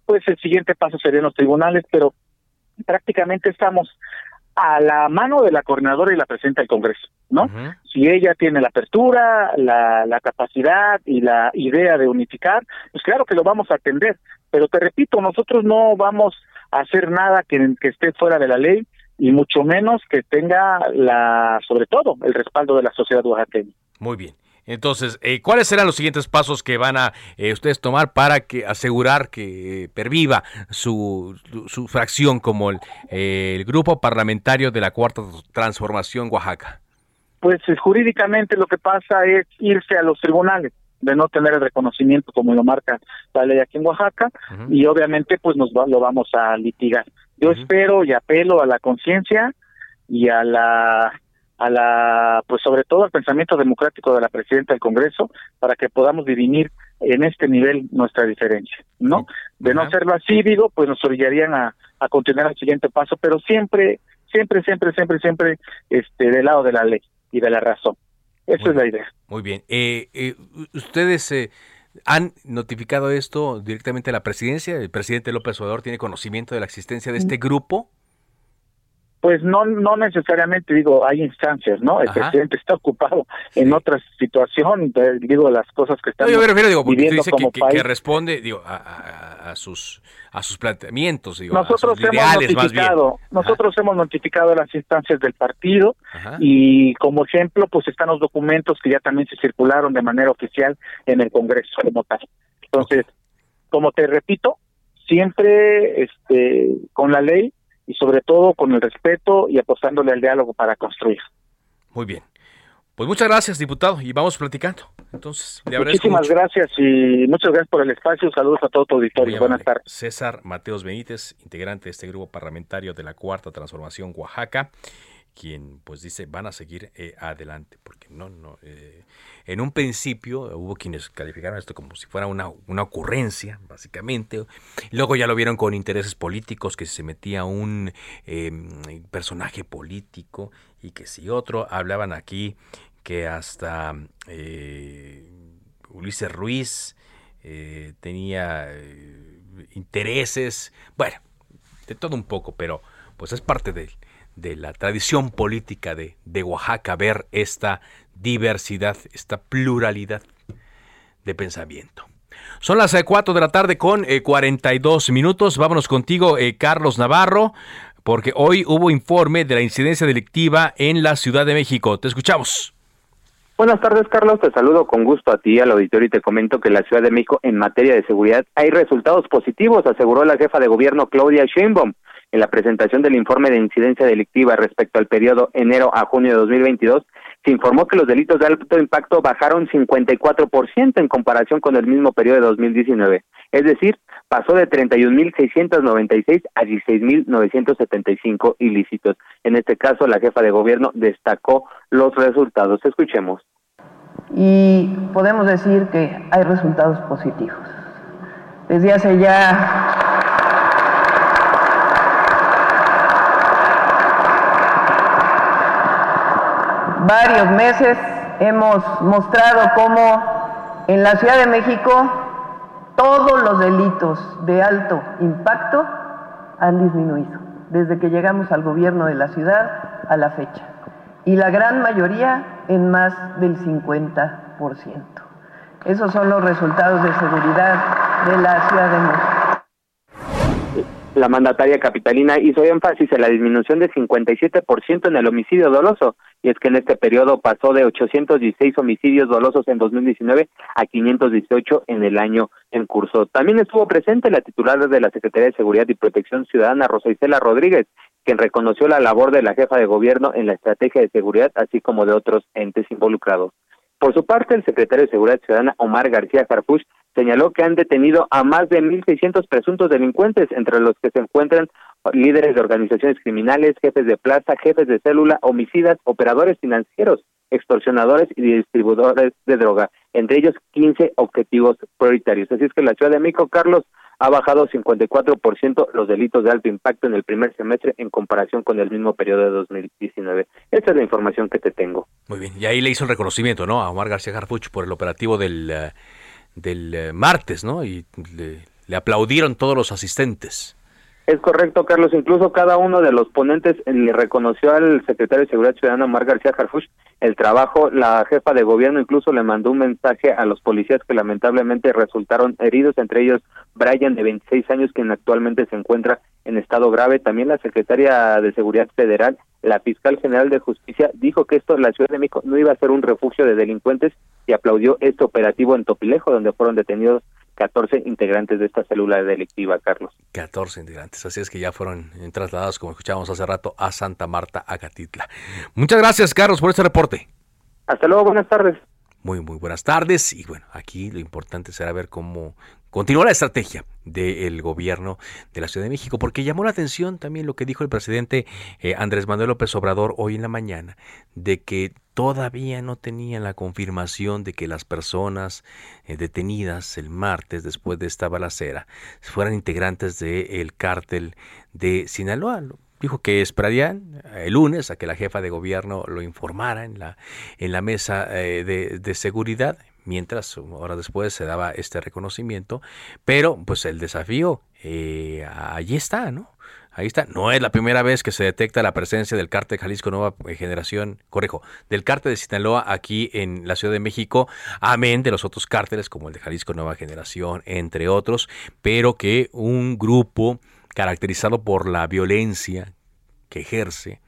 pues el siguiente paso serían los tribunales, pero prácticamente estamos a la mano de la coordinadora y la presidenta del Congreso, ¿no? Si ella tiene la apertura, la, la capacidad y la idea de unificar, pues claro que lo vamos a atender. Pero te repito, nosotros no vamos a hacer nada que, que esté fuera de la ley y mucho menos que tenga la, sobre todo, el respaldo de la sociedad oaxaqueña. Muy bien. Entonces, eh, ¿cuáles serán los siguientes pasos que van a eh, ustedes tomar para que asegurar que eh, perviva su, su, fracción como el, el, grupo parlamentario de la Cuarta Transformación Oaxaca? Pues jurídicamente lo que pasa es irse a los tribunales de no tener el reconocimiento como lo marca la ley aquí en Oaxaca uh -huh. y obviamente pues nos va, lo vamos a litigar. Yo uh -huh. espero y apelo a la conciencia y a la a la, pues sobre todo al pensamiento democrático de la presidenta del Congreso para que podamos dirimir en este nivel nuestra diferencia, ¿no? De no serlo así, digo, pues nos orillarían a, a continuar el siguiente paso, pero siempre, siempre, siempre, siempre, siempre, este, del lado de la ley y de la razón. Esa muy, es la idea. Muy bien. Eh, eh, ¿Ustedes eh, han notificado esto directamente a la presidencia? ¿El presidente López Obrador tiene conocimiento de la existencia de este grupo? Pues no, no necesariamente digo, hay instancias, ¿no? El Ajá. presidente está ocupado sí. en otra situación, digo, las cosas que están no, yo me refiero, digo, viviendo dice como que, país. que, responde, digo, a, a, a, sus a sus planteamientos, digo, nosotros a sus hemos ideales notificado, más bien. nosotros hemos notificado las instancias del partido Ajá. y como ejemplo, pues están los documentos que ya también se circularon de manera oficial en el Congreso como tal. Entonces, okay. como te repito, siempre este con la ley y sobre todo con el respeto y apostándole al diálogo para construir. Muy bien. Pues muchas gracias, diputado, y vamos platicando. Entonces, le Muchísimas mucho. gracias y muchas gracias por el espacio. Saludos a todo tu auditorio. Buenas tardes. César Mateos Benítez, integrante de este grupo parlamentario de la Cuarta Transformación Oaxaca, quien pues dice van a seguir eh, adelante, porque no, no, eh, en un principio hubo quienes calificaron esto como si fuera una, una ocurrencia, básicamente. Luego ya lo vieron con intereses políticos, que se metía un eh, personaje político y que si otro. Hablaban aquí que hasta eh, Ulises Ruiz tenía intereses. Bueno, de todo un poco, pero pues es parte de, de la tradición política de, de Oaxaca ver esta diversidad, esta pluralidad de pensamiento. Son las 4 de la tarde con eh, 42 minutos. Vámonos contigo, eh, Carlos Navarro, porque hoy hubo informe de la incidencia delictiva en la Ciudad de México. Te escuchamos. Buenas tardes, Carlos. Te saludo con gusto a ti, al auditorio, y te comento que en la Ciudad de México, en materia de seguridad, hay resultados positivos, aseguró la jefa de gobierno Claudia Sheinbaum. En la presentación del informe de incidencia delictiva respecto al periodo enero a junio de 2022, se informó que los delitos de alto impacto bajaron 54% en comparación con el mismo periodo de 2019. Es decir, pasó de 31.696 a 16.975 ilícitos. En este caso, la jefa de gobierno destacó los resultados. Escuchemos. y podemos decir que hay resultados positivos. Desde hace ya varios meses hemos mostrado cómo en la Ciudad de México todos los delitos de alto impacto han disminuido desde que llegamos al gobierno de la ciudad a la fecha. Y la gran mayoría en más del 50%. Esos son los resultados de seguridad de la Ciudad de México. La mandataria capitalina hizo énfasis en la disminución de 57% en el homicidio doloso, y es que en este periodo pasó de 816 homicidios dolosos en 2019 a 518 en el año en curso. También estuvo presente la titular de la Secretaría de Seguridad y Protección Ciudadana, Rosa Isela Rodríguez, quien reconoció la labor de la jefa de gobierno en la estrategia de seguridad, así como de otros entes involucrados. Por su parte, el secretario de Seguridad Ciudadana, Omar García Carpuch, señaló que han detenido a más de 1.600 presuntos delincuentes, entre los que se encuentran líderes de organizaciones criminales, jefes de plaza, jefes de célula, homicidas, operadores financieros, extorsionadores y distribuidores de droga, entre ellos 15 objetivos prioritarios. Así es que la Ciudad de México, Carlos, ha bajado 54% los delitos de alto impacto en el primer semestre en comparación con el mismo periodo de 2019. Esta es la información que te tengo. Muy bien, y ahí le hizo el reconocimiento, ¿no? A Omar García Harfuch por el operativo del... Eh, del eh, martes, ¿no? Y le, aplaudieron todos los asistentes. Es correcto, Carlos. Incluso cada uno de los ponentes eh, le reconoció al secretario de Seguridad Ciudadana, Omar García el trabajo. La jefa de gobierno incluso le mandó un mensaje a los policías que lamentablemente resultaron heridos, entre ellos Brian, de 26 años, quien actualmente se encuentra en estado grave. También la secretaria de Seguridad Federal, la fiscal general de Justicia, dijo que esto, la Ciudad de México, no iba a ser un refugio de delincuentes y aplaudió este operativo en Topilejo, donde fueron detenidos 14 integrantes de esta célula delictiva, Carlos. 14 integrantes, así es que ya fueron trasladados, como escuchábamos hace rato, a Santa Marta, Acatitla. Muchas gracias, Carlos, por este reporte. Hasta luego, buenas tardes. Muy, muy buenas tardes. Y bueno, aquí lo importante será ver cómo continúa la estrategia del gobierno de la Ciudad de México, porque llamó la atención también lo que dijo el presidente eh, Andrés Manuel López Obrador hoy en la mañana, de que todavía no tenían la confirmación de que las personas eh, detenidas el martes después de esta balacera fueran integrantes del cártel de Sinaloa. Dijo que esperarían eh, el lunes a que la jefa de gobierno lo informara en la, mesa de, de seguridad mientras horas después se daba este reconocimiento, pero pues el desafío eh, allí está, ¿no? Ahí está. No es la primera vez que se detecta la presencia del cártel Jalisco Nueva Generación, correjo, del cártel de Sinaloa aquí en la Ciudad de México, amén de los otros cárteles como el de Jalisco Nueva Generación, entre otros, pero que un grupo caracterizado por la violencia que ejerce,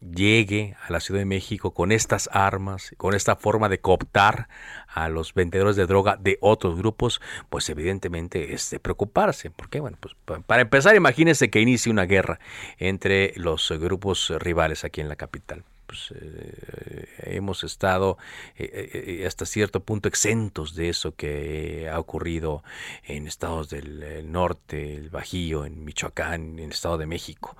llegue a la Ciudad de México con estas armas, con esta forma de cooptar a los vendedores de droga de otros grupos, pues evidentemente es de preocuparse. Porque, bueno, pues para empezar, imagínense que inicie una guerra entre los grupos rivales aquí en la capital. Pues, eh, hemos estado eh, eh, hasta cierto punto exentos de eso que ha ocurrido en estados del norte, el Bajío, en Michoacán, en el Estado de México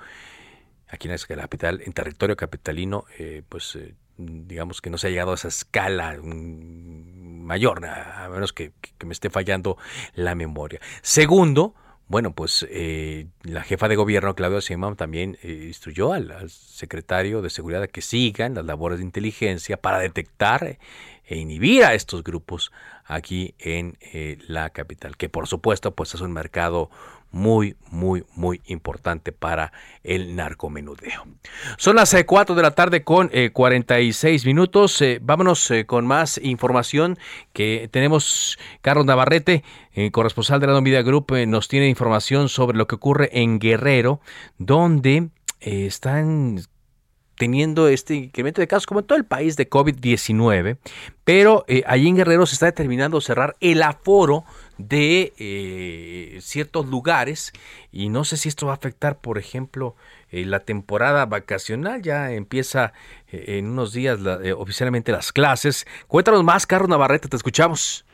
aquí en la capital, en territorio capitalino, eh, pues eh, digamos que no se ha llegado a esa escala mm, mayor, a, menos que, me esté fallando la memoria. Segundo, bueno, pues eh, la jefa de gobierno, Claudia Sheinbaum, también instruyó al, secretario de Seguridad que sigan las labores de inteligencia para detectar e inhibir a estos grupos aquí en la capital, que por supuesto pues es un mercado muy, muy, muy importante para el narcomenudeo. Son las 4 eh, de la tarde con 46 eh, minutos. Eh, vámonos con más información que tenemos. Carlos Navarrete, corresponsal de la Media Group, nos tiene información sobre lo que ocurre en Guerrero, donde están teniendo este incremento de casos como en todo el país de COVID-19, pero eh, allí en Guerrero se está determinando cerrar el aforo de eh, ciertos lugares y no sé si esto va a afectar, por ejemplo, eh, la temporada vacacional, ya empieza en unos días oficialmente las clases. Cuéntanos más, Carlos Navarrete, te escuchamos.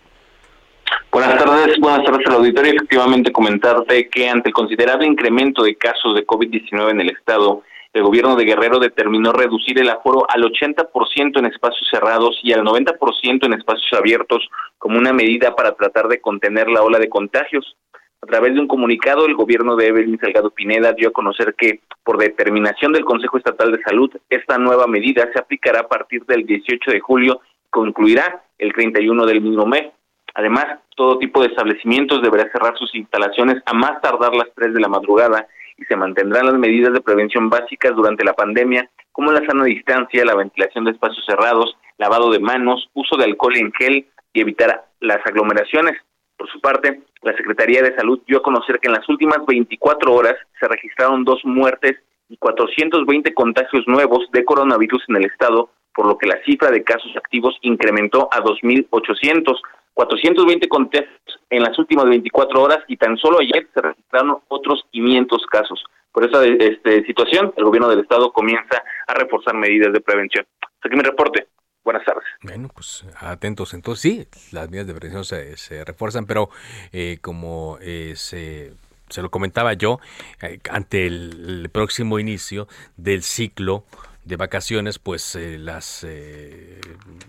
Buenas tardes, buenas tardes al auditorio. Efectivamente, comentarte que ante el considerable incremento de casos de COVID-19 en el estado, el gobierno de Guerrero determinó reducir el aforo al 80% en espacios cerrados y al 90% en espacios abiertos como una medida para tratar de contener la ola de contagios. A través de un comunicado, el gobierno de Evelyn Salgado Pineda dio a conocer que, por determinación del Consejo Estatal de Salud, esta nueva medida se aplicará a partir del 18 de julio y concluirá el 31 del mismo mes. Además, todo tipo de establecimientos deberá cerrar sus instalaciones a más tardar las 3 de la madrugada y se mantendrán las medidas de prevención básicas durante la pandemia, como la sana distancia, la ventilación de espacios cerrados, lavado de manos, uso de alcohol en gel y evitar las aglomeraciones. Por su parte, la Secretaría de Salud dio a conocer que en las últimas 24 horas se registraron dos muertes y 420 contagios nuevos de coronavirus en el estado, por lo que la cifra de casos activos incrementó a 2.800. 420 contagios en las últimas 24 horas y tan solo ayer se registraron otros 500 casos. Por esa este, situación, el gobierno del estado comienza a reforzar medidas de prevención. Hasta aquí mi reporte. Buenas tardes. Bueno, pues atentos. Entonces sí, las medidas de prevención se, refuerzan, pero eh, como eh, se, se, lo comentaba yo, eh, ante el próximo inicio del ciclo de vacaciones, pues eh, las, eh,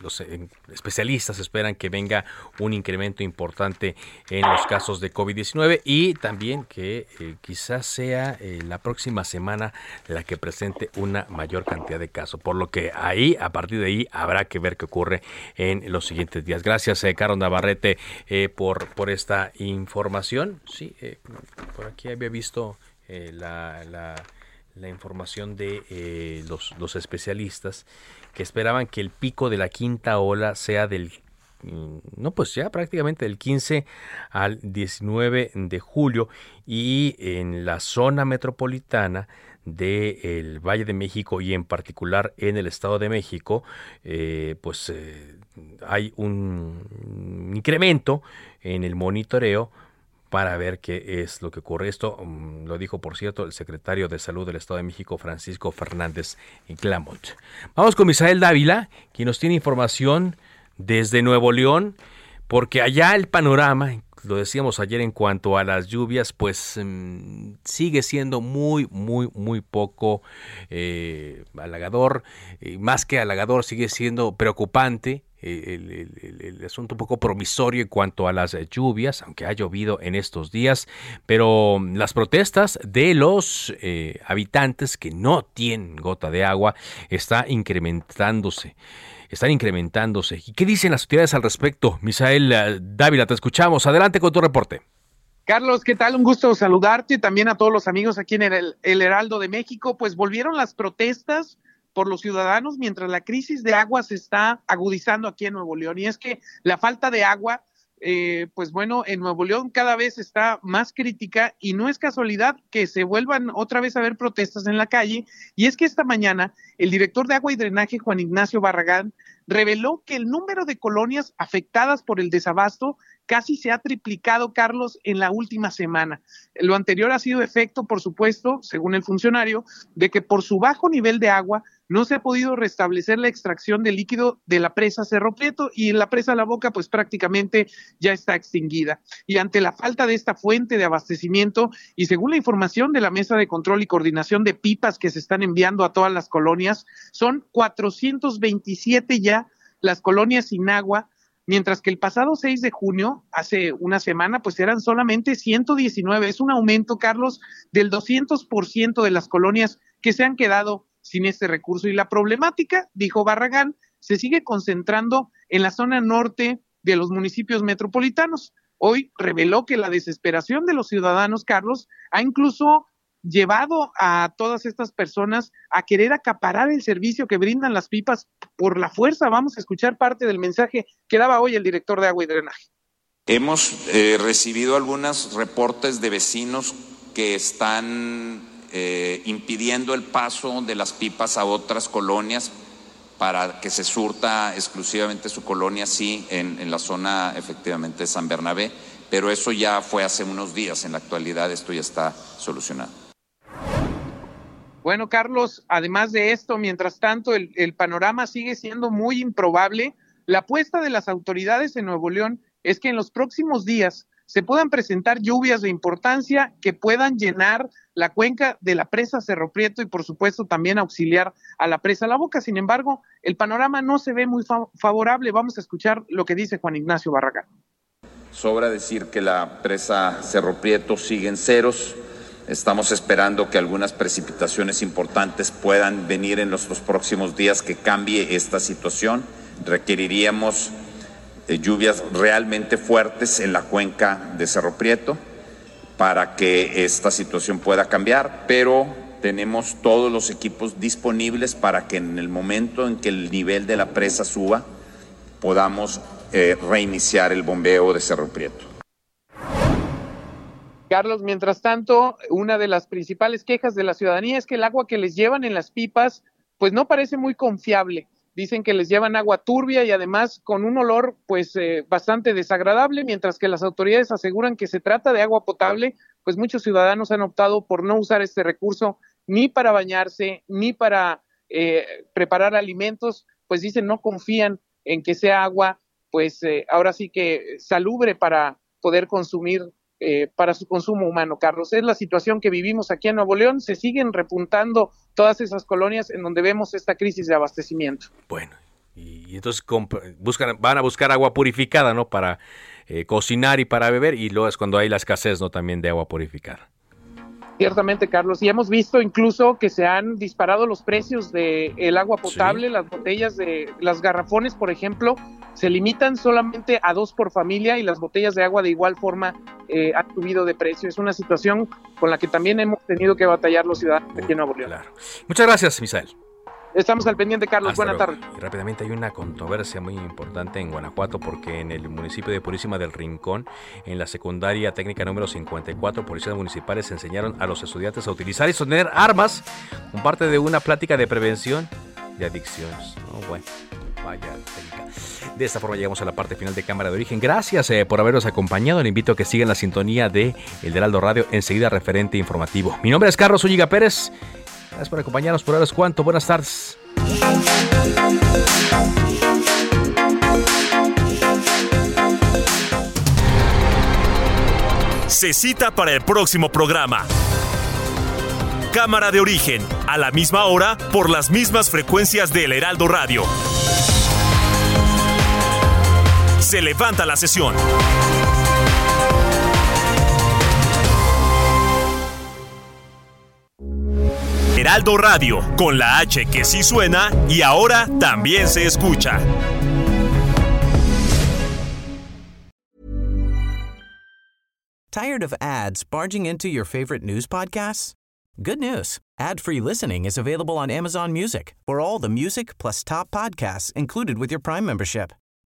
los eh, especialistas esperan que venga un incremento importante en los casos de COVID-19 y también que quizás sea la próxima semana la que presente una mayor cantidad de casos. Por lo que ahí, a partir de ahí, habrá que ver qué ocurre en los siguientes días. Gracias, Carlos Navarrete, por, por esta información. Sí, por aquí había visto la la información de eh, los, los, especialistas que esperaban que el pico de la quinta ola sea del mm, no pues ya prácticamente del 15 al 19 de julio y en la zona metropolitana del Valle de México y en particular en el Estado de México eh, pues eh, hay un incremento en el monitoreo para ver qué es lo que ocurre. Esto mm, lo dijo, por cierto, el secretario de Salud del Estado de México, Francisco Fernández Clamont. Vamos con Misael Dávila, quien nos tiene información desde Nuevo León, porque allá el panorama, lo decíamos ayer en cuanto a las lluvias, pues mm, sigue siendo muy, muy, muy poco eh, halagador. más que halagador, sigue siendo preocupante el, asunto un poco promisorio en cuanto a las lluvias, aunque ha llovido en estos días, pero las protestas de los eh, habitantes que no tienen gota de agua está incrementándose. Están incrementándose. ¿Y qué dicen las autoridades al respecto? Misael eh, Dávila, te escuchamos. Adelante con tu reporte. Carlos, ¿qué tal? Un gusto saludarte, también a todos los amigos aquí en el, el Heraldo de México. Pues volvieron las protestas por los ciudadanos mientras la crisis de agua se está agudizando aquí en Nuevo León. Y es que la falta de agua, eh, pues bueno, en Nuevo León cada vez está más crítica y no es casualidad que se vuelvan otra vez a ver protestas en la calle. Y es que esta mañana el director de agua y drenaje, Juan Ignacio Barragán, reveló que el número de colonias afectadas por el desabasto casi se ha triplicado, Carlos, en la última semana. Lo anterior ha sido efecto, por supuesto, según el funcionario, de que por su bajo nivel de agua no se ha podido restablecer la extracción de líquido de la presa Cerro Prieto y la presa La Boca pues prácticamente ya está extinguida. Y ante la falta de esta fuente de abastecimiento y según la información de la Mesa de Control y Coordinación de Pipas que se están enviando a todas las colonias, son 427 ya las colonias sin agua mientras que el pasado 6 de junio, hace una semana, pues eran solamente 119. Es un aumento, Carlos, del 200% de las colonias que se han quedado sin este recurso. Y la problemática, dijo Barragán, se sigue concentrando en la zona norte de los municipios metropolitanos. Hoy reveló que la desesperación de los ciudadanos, Carlos, ha incluso llevado a todas estas personas a querer acaparar el servicio que brindan las pipas por la fuerza. Vamos a escuchar parte del mensaje que daba hoy el director de agua y drenaje. Hemos eh, recibido algunos reportes de vecinos que están eh, impidiendo el paso de las pipas a otras colonias para que se surta exclusivamente su colonia, sí, en, en la zona efectivamente de San Bernabé, pero eso ya fue hace unos días, en la actualidad esto ya está solucionado. Bueno, Carlos, además de esto, mientras tanto, el, panorama sigue siendo muy improbable. La apuesta de las autoridades en Nuevo León es que en los próximos días se puedan presentar lluvias de importancia que puedan llenar la cuenca de la presa Cerro Prieto y por supuesto también auxiliar a la presa La Boca. Sin embargo, el panorama no se ve muy favorable. Vamos a escuchar lo que dice Juan Ignacio Barragán. Sobra decir que la presa Cerro Prieto sigue en ceros. Estamos esperando que algunas precipitaciones importantes puedan venir en los, próximos días que cambie esta situación. Requeriríamos de lluvias realmente fuertes en la cuenca de Cerro Prieto para que esta situación pueda cambiar, pero tenemos todos los equipos disponibles para que en el momento en que el nivel de la presa suba, podamos eh, reiniciar el bombeo de Cerro Prieto. Carlos, mientras tanto, una de las principales quejas de la ciudadanía es que el agua que les llevan en las pipas, pues no parece muy confiable. Dicen que les llevan agua turbia y además con un olor pues eh, bastante desagradable, mientras que las autoridades aseguran que se trata de agua potable, pues muchos ciudadanos han optado por no usar este recurso ni para bañarse, ni para eh, preparar alimentos, pues dicen no confían en que sea agua, pues eh, ahora sí que salubre para poder consumir eh, para su consumo humano, Carlos. Es la situación que vivimos aquí en Nuevo León. Se siguen repuntando todas esas colonias en donde vemos esta crisis de abastecimiento. Bueno, y, entonces buscan, van a buscar agua purificada, ¿no? Para eh, cocinar y para beber, y luego es cuando hay la escasez, ¿no? También de agua purificada. Ciertamente, Carlos. Y hemos visto incluso que se han disparado los precios del el agua potable, las botellas de las garrafones, por ejemplo, se limitan solamente a dos por familia y las botellas de agua de igual forma eh, han subido de precio. Es una situación con la que también hemos tenido que batallar los ciudadanos de aquí en Nuevo León. Muchas gracias, Misael. Estamos al pendiente, Carlos. Buenas tardes. rápidamente hay una controversia muy importante en Guanajuato porque en el municipio de Purísima del Rincón, en la secundaria técnica número 54, policías municipales enseñaron a los estudiantes a utilizar y sostener armas como parte de una plática de prevención de adicciones. bueno, vaya De esta forma llegamos a la parte final de Cámara de Origen. Gracias eh, por habernos acompañado. Le invito a que sigan la sintonía de El Heraldo Radio, enseguida referente informativo. Mi nombre es Carlos Ulliga Pérez. Gracias por acompañarnos por ahora es cuanto. Buenas tardes. Se cita para el próximo programa. Cámara de origen, a la misma hora, por las mismas frecuencias del Heraldo Radio. Se levanta la sesión. Heraldo Radio, con la H que sí suena y ahora también se escucha. Tired of ads barging into your favorite news podcasts? Good news. Ad-free listening is available on Amazon Music. For all the music plus top podcasts included with your Prime membership.